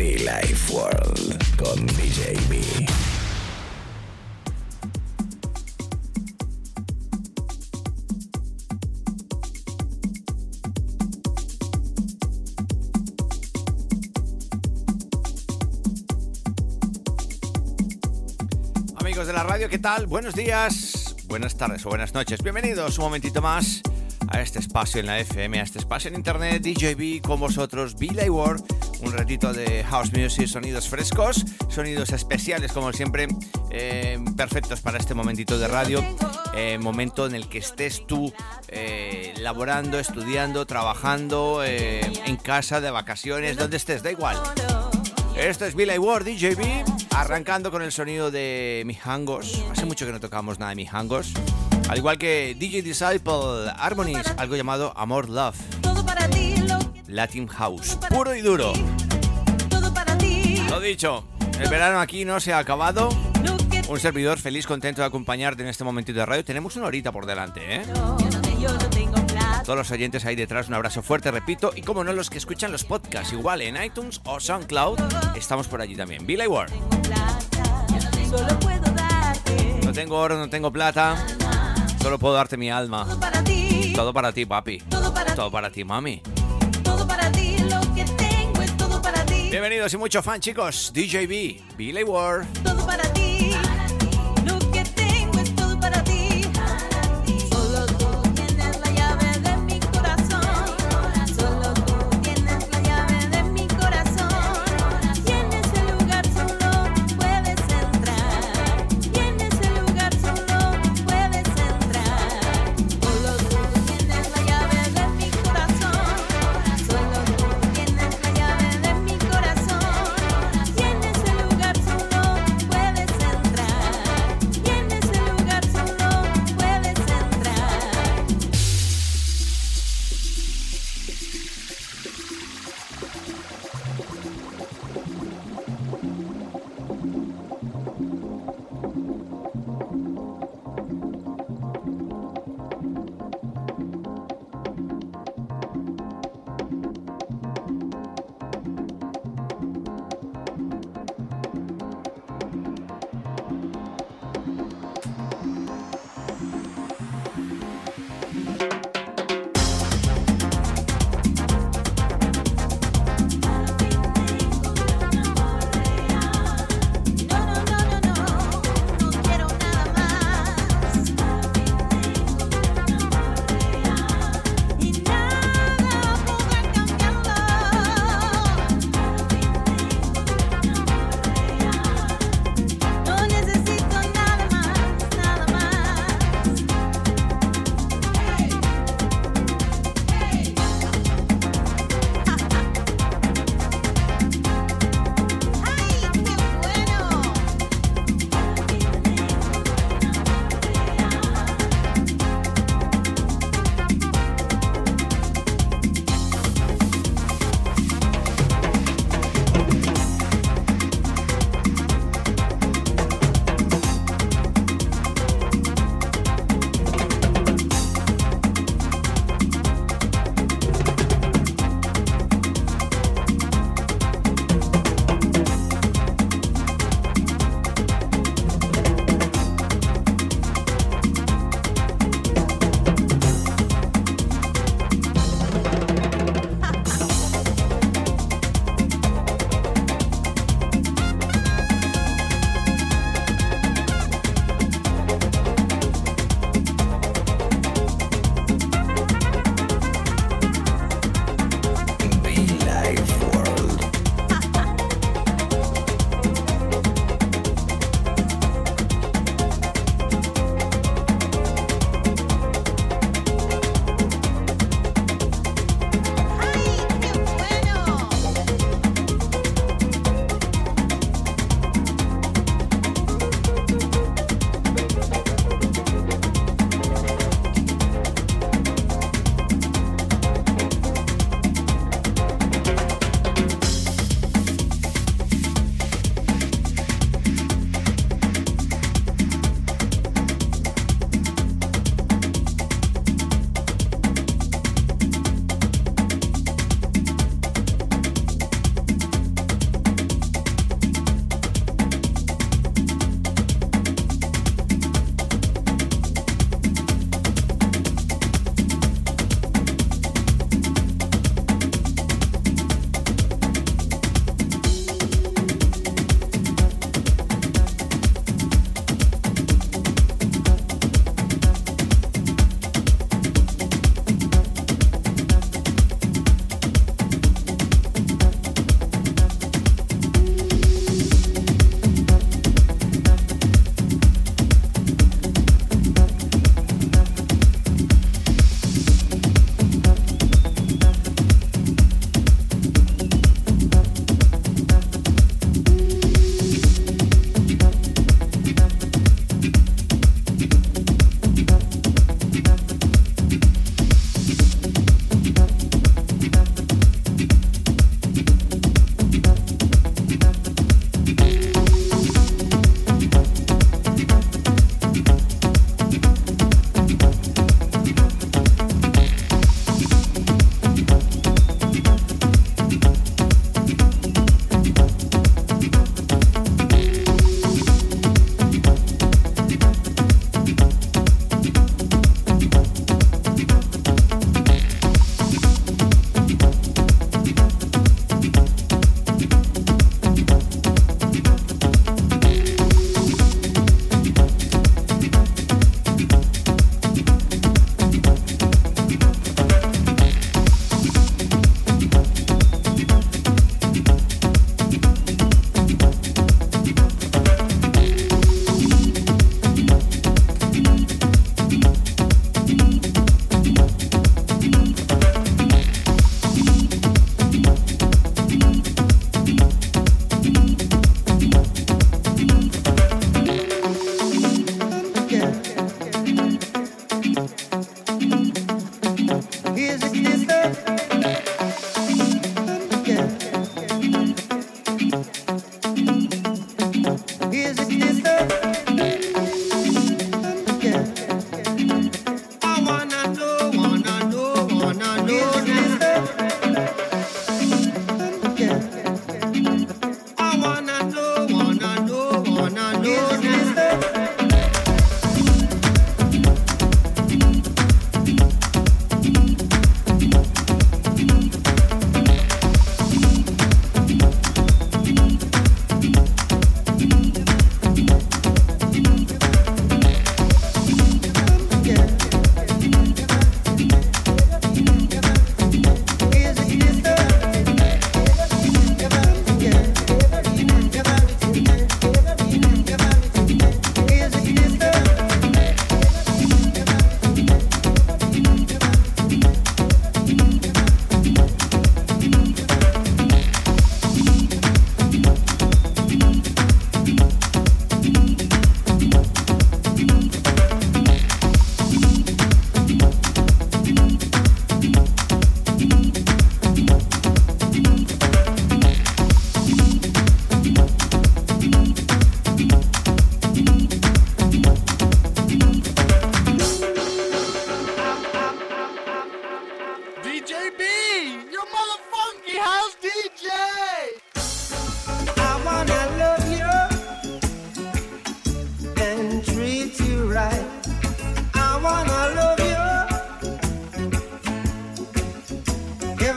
Be Life World con DJ B. Amigos de la radio, ¿qué tal? Buenos días, buenas tardes o buenas noches. Bienvenidos un momentito más a este espacio en la FM, a este espacio en internet, DJB con vosotros, Billy Ward, un ratito de house music, sonidos frescos, sonidos especiales como siempre, eh, perfectos para este momentito de radio, eh, momento en el que estés tú eh, laborando, estudiando, trabajando, eh, en casa, de vacaciones, donde estés, da igual. Esto es Billy Ward, DJB, arrancando con el sonido de mis hangos. Hace mucho que no tocamos nada de mis hangos. Al igual que DJ Disciple Harmonies, algo llamado Amor Love. Latin House, puro y duro. Lo dicho, el verano aquí no se ha acabado. Un servidor feliz, contento de acompañarte en este momentito de radio. Tenemos una horita por delante, ¿eh? Todos los oyentes ahí detrás, un abrazo fuerte, repito. Y como no, los que escuchan los podcasts, igual en iTunes o SoundCloud, estamos por allí también. Billy Ward. No tengo oro, no tengo plata. Solo puedo darte mi alma. todo para ti. Papi. Todo para ti, mami. Todo para ti. Lo que tengo es todo para ti. Bienvenidos y mucho fan, chicos. DJB, Billy Ward.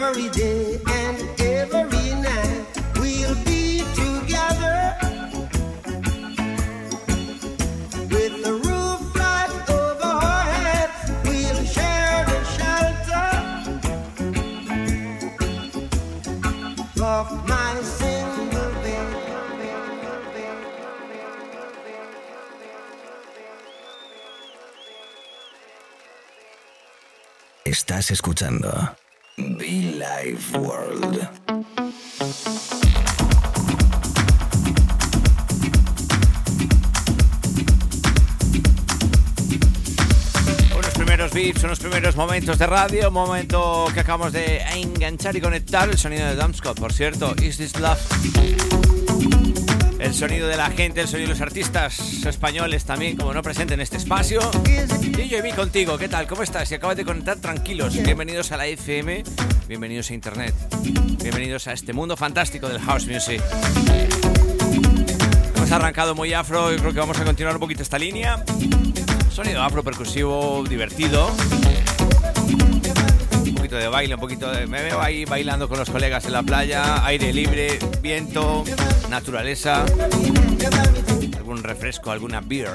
Every day and every night. We'll be together with the roof right over our heads. We'll share the shelter of my single bed. Estás escuchando Be Live World. Beats, unos primeros momentos de radio, momento que acabamos de enganchar y conectar el sonido de Dumpscott, por cierto, Is This Love? El sonido de la gente, el sonido de los artistas españoles también, como no presente en este espacio. DJ B contigo, ¿qué tal? ¿Cómo estás? Si acabas de conectar, tranquilos. Bienvenidos a la FM, bienvenidos a Internet, bienvenidos a este mundo fantástico del House Music. Hemos arrancado muy afro y creo que vamos a continuar un poquito esta línea. Sonido afro percusivo divertido. De baile, un poquito de. Me veo ahí bailando con los colegas en la playa, aire libre, viento, naturaleza. Algún refresco, alguna beer.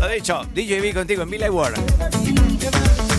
Lo dicho, DJB contigo en Villa World.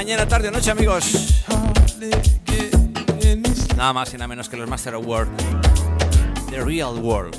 mañana, tarde o noche, amigos. Nada más y nada menos que los Master Award. The Real World.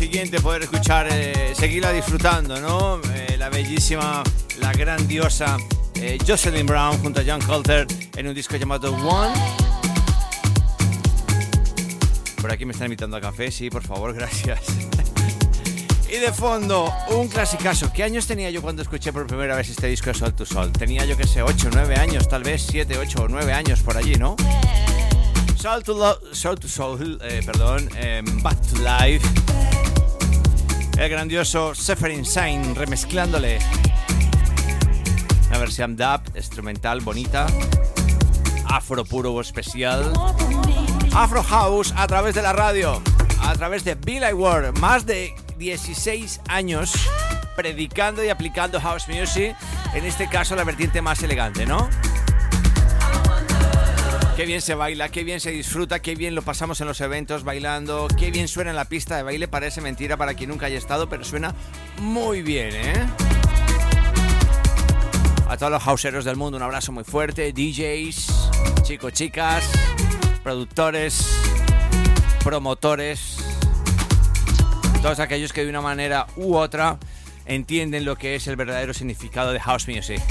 Gusto, no, lo siguiente, poder escuchar, eh, seguirla disfrutando, ¿no? Eh, la bellísima, la grandiosa eh, Jocelyn Brown junto a John Colter en un disco llamado One. Por aquí me están invitando a café, sí, por favor, gracias. y de fondo, un clasicazo. ¿Qué años tenía yo cuando escuché por primera vez este disco de Sol to Sol? Tenía yo que sé, 8, 9 años, tal vez 7, 8 o 9 años por allí, ¿no? Soul to, Lo- Soul, to Soul, eh, perdón, em, Back to Life. El grandioso Suffering Sign remezclándole una versión dub, instrumental, bonita, afro puro especial, Afro House a través de la radio, a través de Bill Ward, más de 16 años predicando y aplicando house music, en este caso la vertiente más elegante, ¿no? Qué bien se baila, qué bien se disfruta, qué bien lo pasamos en los eventos bailando, qué bien suena en la pista de baile, parece mentira para quien nunca haya estado, pero suena muy bien, ¿eh? A todos los houseeros del mundo un abrazo muy fuerte, DJs, chicos, chicas, productores, promotores, todos aquellos que de una manera u otra entienden lo que es el verdadero significado de house music.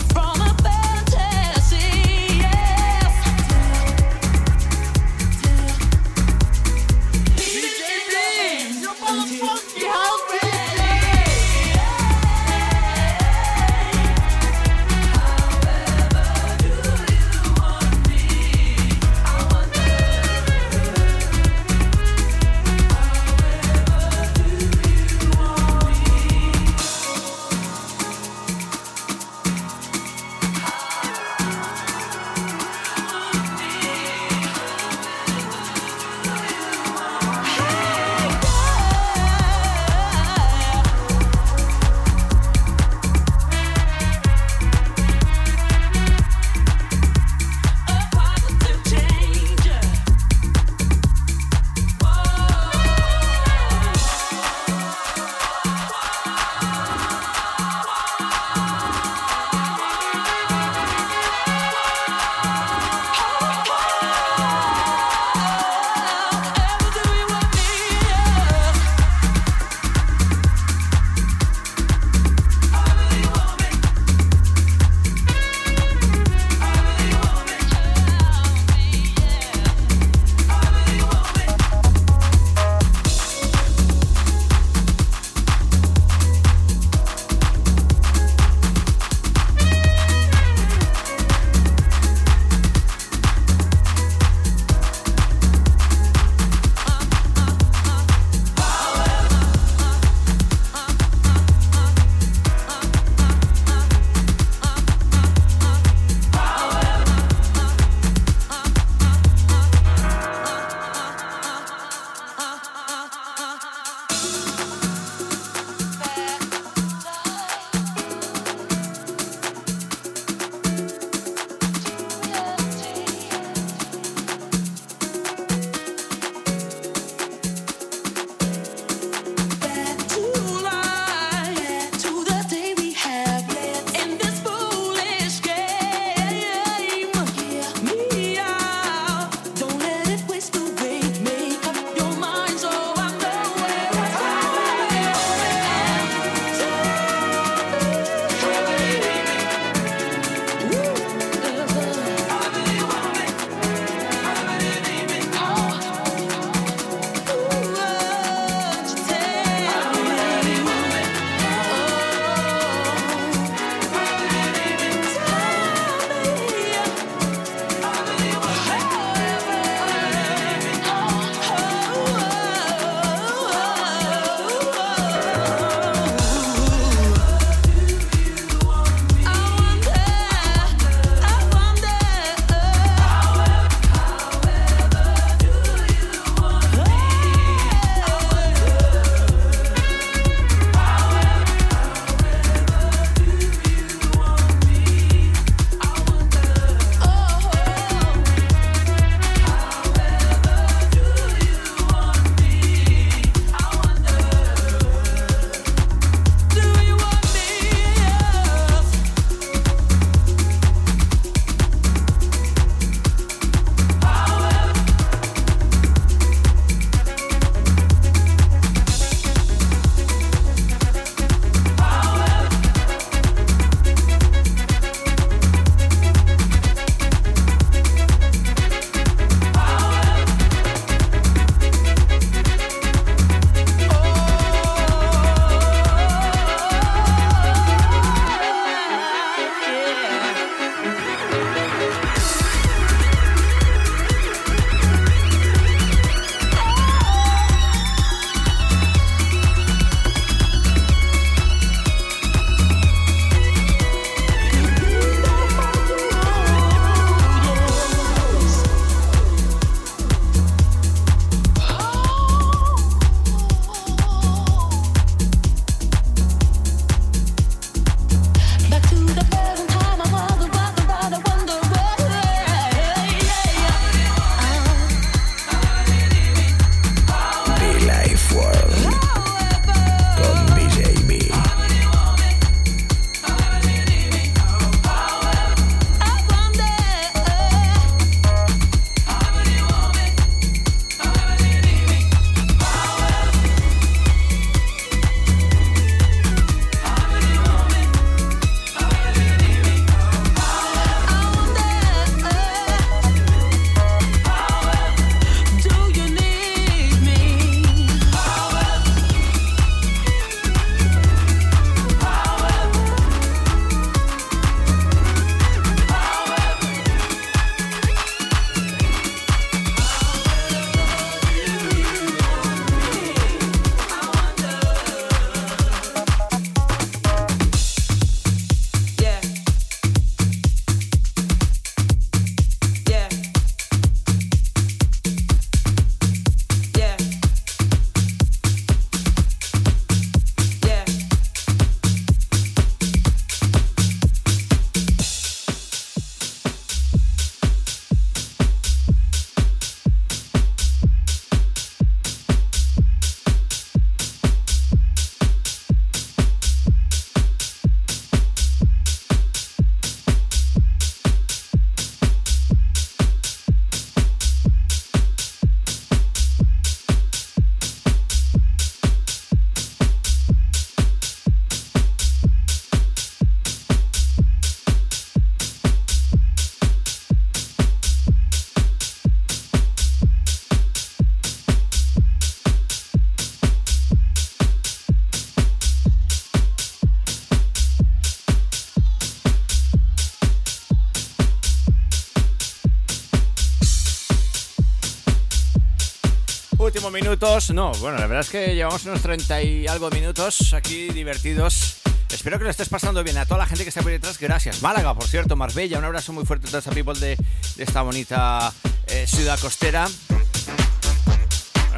No, bueno, la verdad es que llevamos unos 30 y algo minutos aquí divertidos. Espero que lo estés pasando bien. A toda la gente que está por detrás, gracias. Málaga, por cierto, Marbella, un abrazo muy fuerte a toda esa people de, de esta bonita eh, ciudad costera.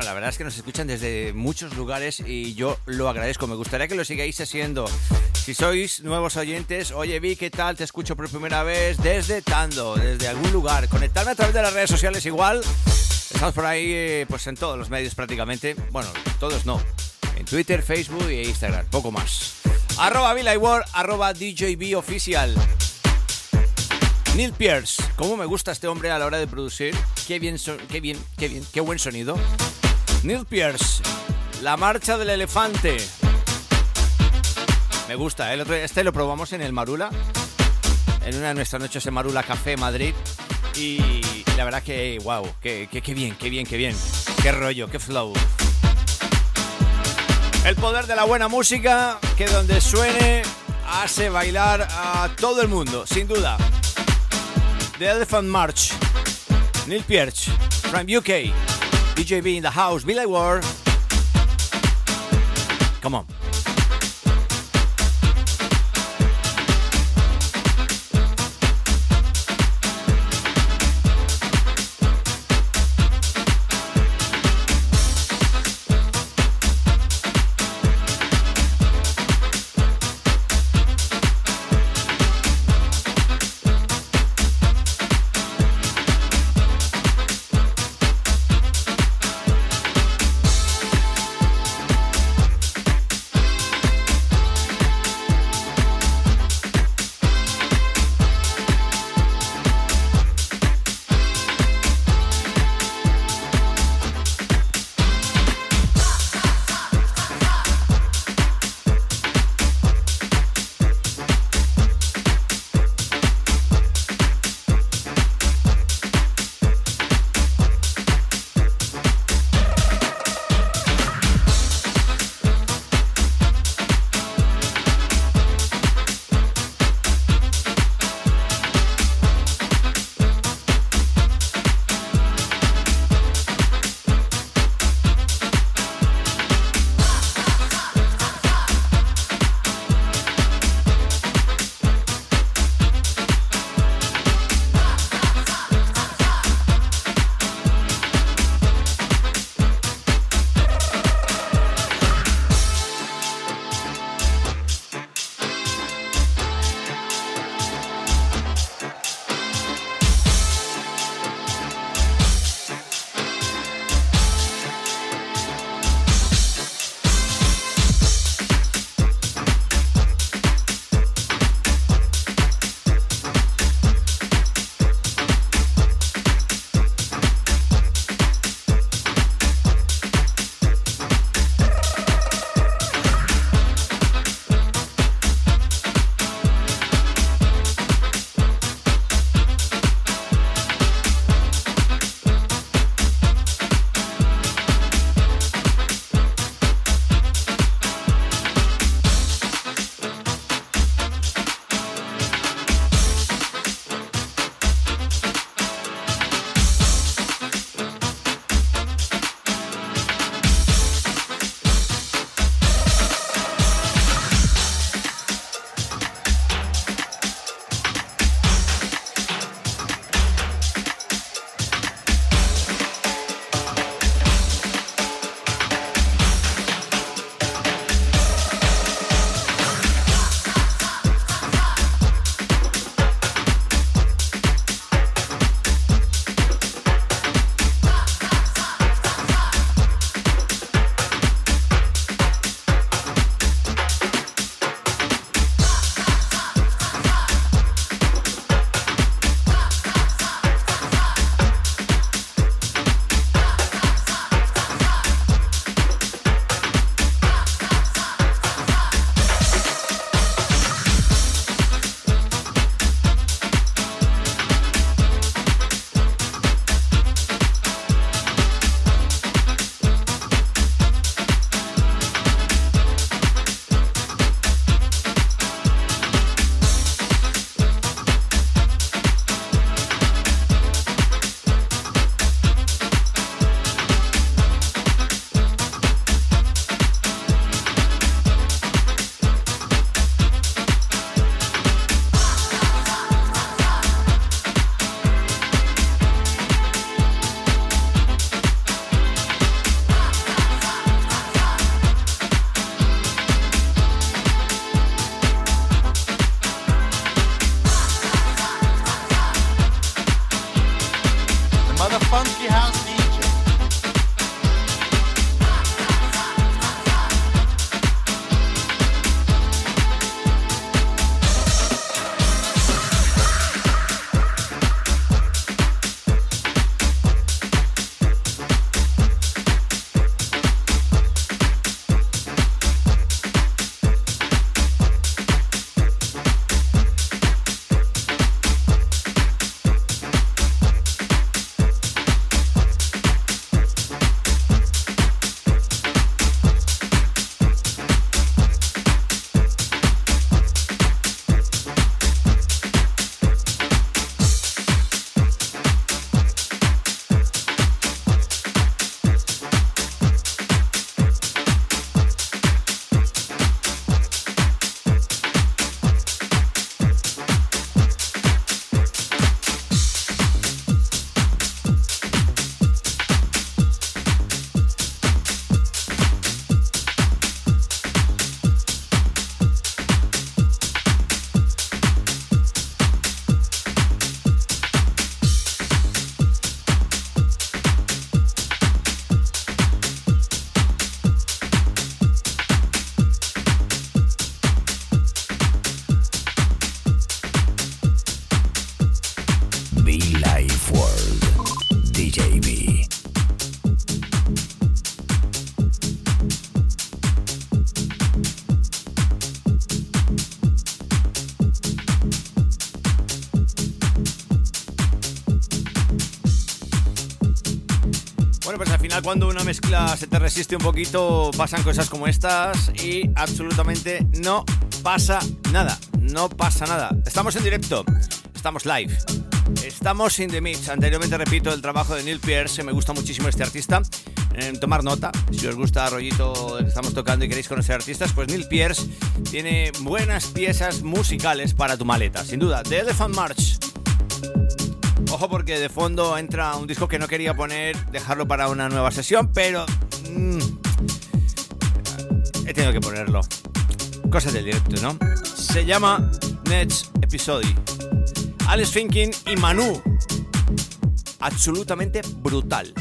La verdad es que nos escuchan desde muchos lugares y yo lo agradezco. Me gustaría que lo sigáis haciendo. Si sois nuevos oyentes, oye Vi, ¿qué tal? Te escucho por primera vez desde Tando, desde algún lugar. Conectarme a través de las redes sociales igual. Estamos por ahí, eh, pues en todos los medios prácticamente. Bueno, todos no. En Twitter, Facebook e Instagram, poco más. Arroba Ward, arroba DJB oficial. Neil Pierce, cómo me gusta este hombre a la hora de producir. Qué bien, qué bien, qué bien, qué buen sonido. Neil Pierce, la marcha del elefante. Me gusta, ¿eh? Este lo probamos en el Marula, en una de nuestras noches en Marula Café Madrid. Y la verdad que, wow, qué, qué bien, qué bien, qué bien. Qué rollo, qué flow. El poder de la buena música, que donde suene hace bailar a todo el mundo, sin duda. The Elephant March, Neil Peart, from UK, DJB in the house, Billy Ward. Come on. Cuando una mezcla se te resiste un poquito, pasan cosas como estas y absolutamente no pasa nada. No pasa nada. Estamos en directo, estamos live, estamos in the mix. Anteriormente repito el trabajo de Neil Pierce, me gusta muchísimo este artista. Eh, tomar nota, si os gusta rollito que estamos tocando y queréis conocer artistas, pues Neil Pierce tiene buenas piezas musicales para tu maleta, sin duda. The Elephant March. Ojo porque de fondo entra un disco que no quería poner, dejarlo para una nueva sesión, pero mm, he tenido que ponerlo. Cosas del directo, ¿no? Se llama Next Episode. Alex Finkin y Manu. Absolutamente brutal.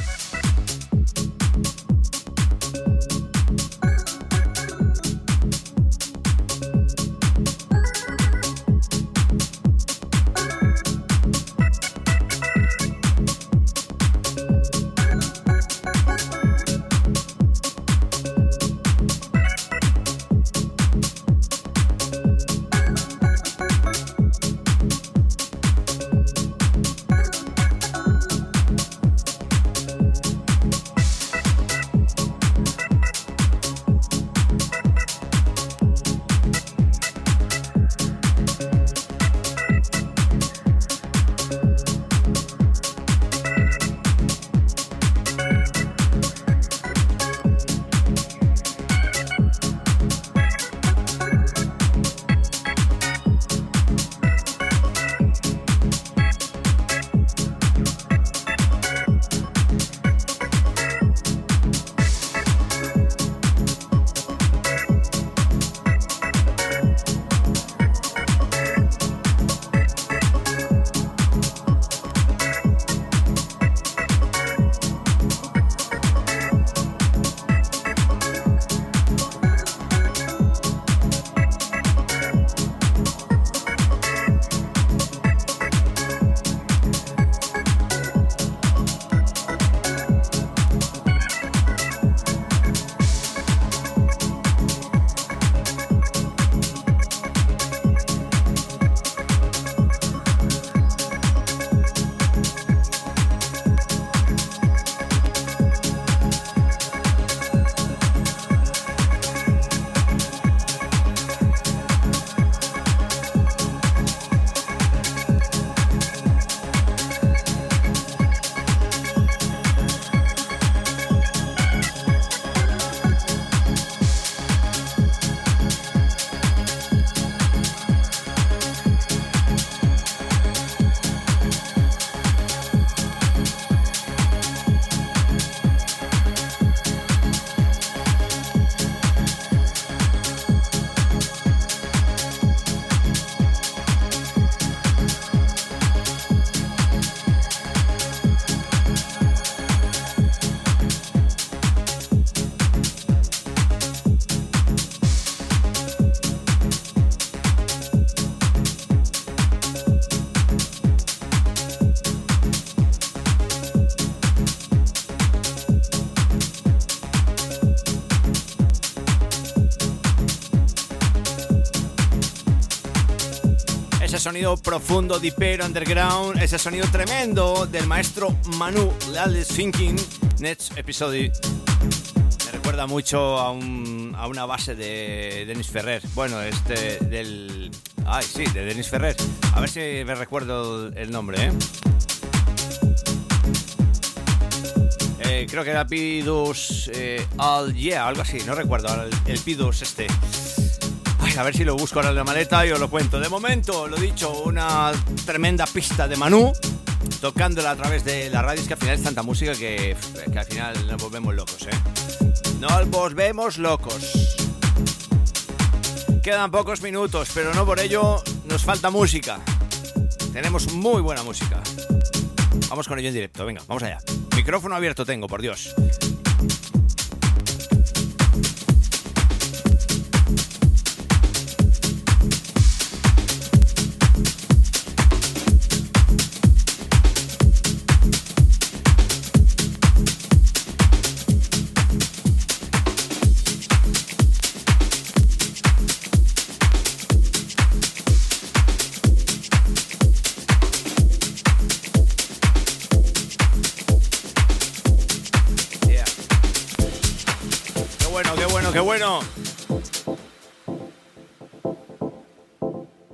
Sonido profundo, dipero, underground, ese sonido tremendo del maestro Manu Lales Thinking Next Episode. Me recuerda mucho a, un- a una base de Denis Ferrer. Bueno, este del. Ay, sí, de Denis Ferrer. A ver si me recuerdo el- nombre, ¿eh? Eh, creo que era Pidus eh, All Yeah, algo así, no recuerdo el, el Pidus este. A ver si lo busco ahora en la maleta y os lo cuento. De momento, lo dicho, una tremenda pista de Manu, tocándola a través de la radio. Es que al final es tanta música que, que al final nos volvemos locos, ¿eh? Nos volvemos locos. Quedan pocos minutos, pero no por ello nos falta música. Tenemos muy buena música. Vamos con ello en directo, venga, vamos allá. Micrófono abierto tengo, por Dios. Bueno.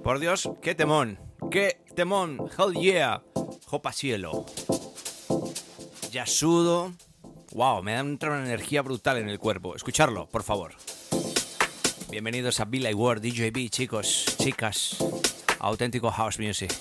Por Dios, qué temón. Qué temón. Hell yeah. Jopa cielo. Ya sudo. Wow, me da una energía brutal en el cuerpo. Escucharlo, por favor. Bienvenidos a Billy Ward, DJB, chicos, chicas. Auténtico house music.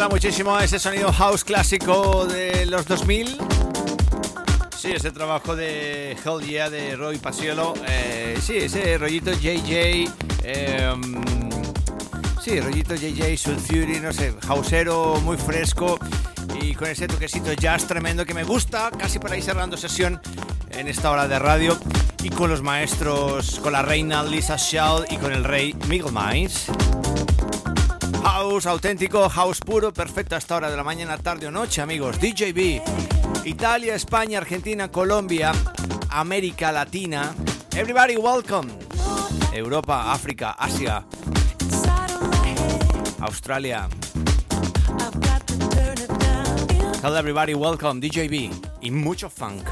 recuerda muchísimo a ese sonido house clásico de los 2000. Sí, ese trabajo de Hell Yeah de Roy Pasiolo. Eh, sí, ese rollito JJ. Eh, em, sí, rollito JJ, Soul Fury, no sé, hausero, muy fresco y con ese toquecito jazz tremendo que me gusta, casi para ir cerrando sesión en esta hora de radio y con los maestros, con la reina Lisa Schell y con el rey Miguel Miles house auténtico, house puro, perfecto hasta hora de la mañana, tarde o noche, amigos. DJB, Italia, España, Argentina, Colombia, América Latina. Everybody welcome. Europa, África, Asia, Australia. Hello everybody, welcome DJB y mucho funk.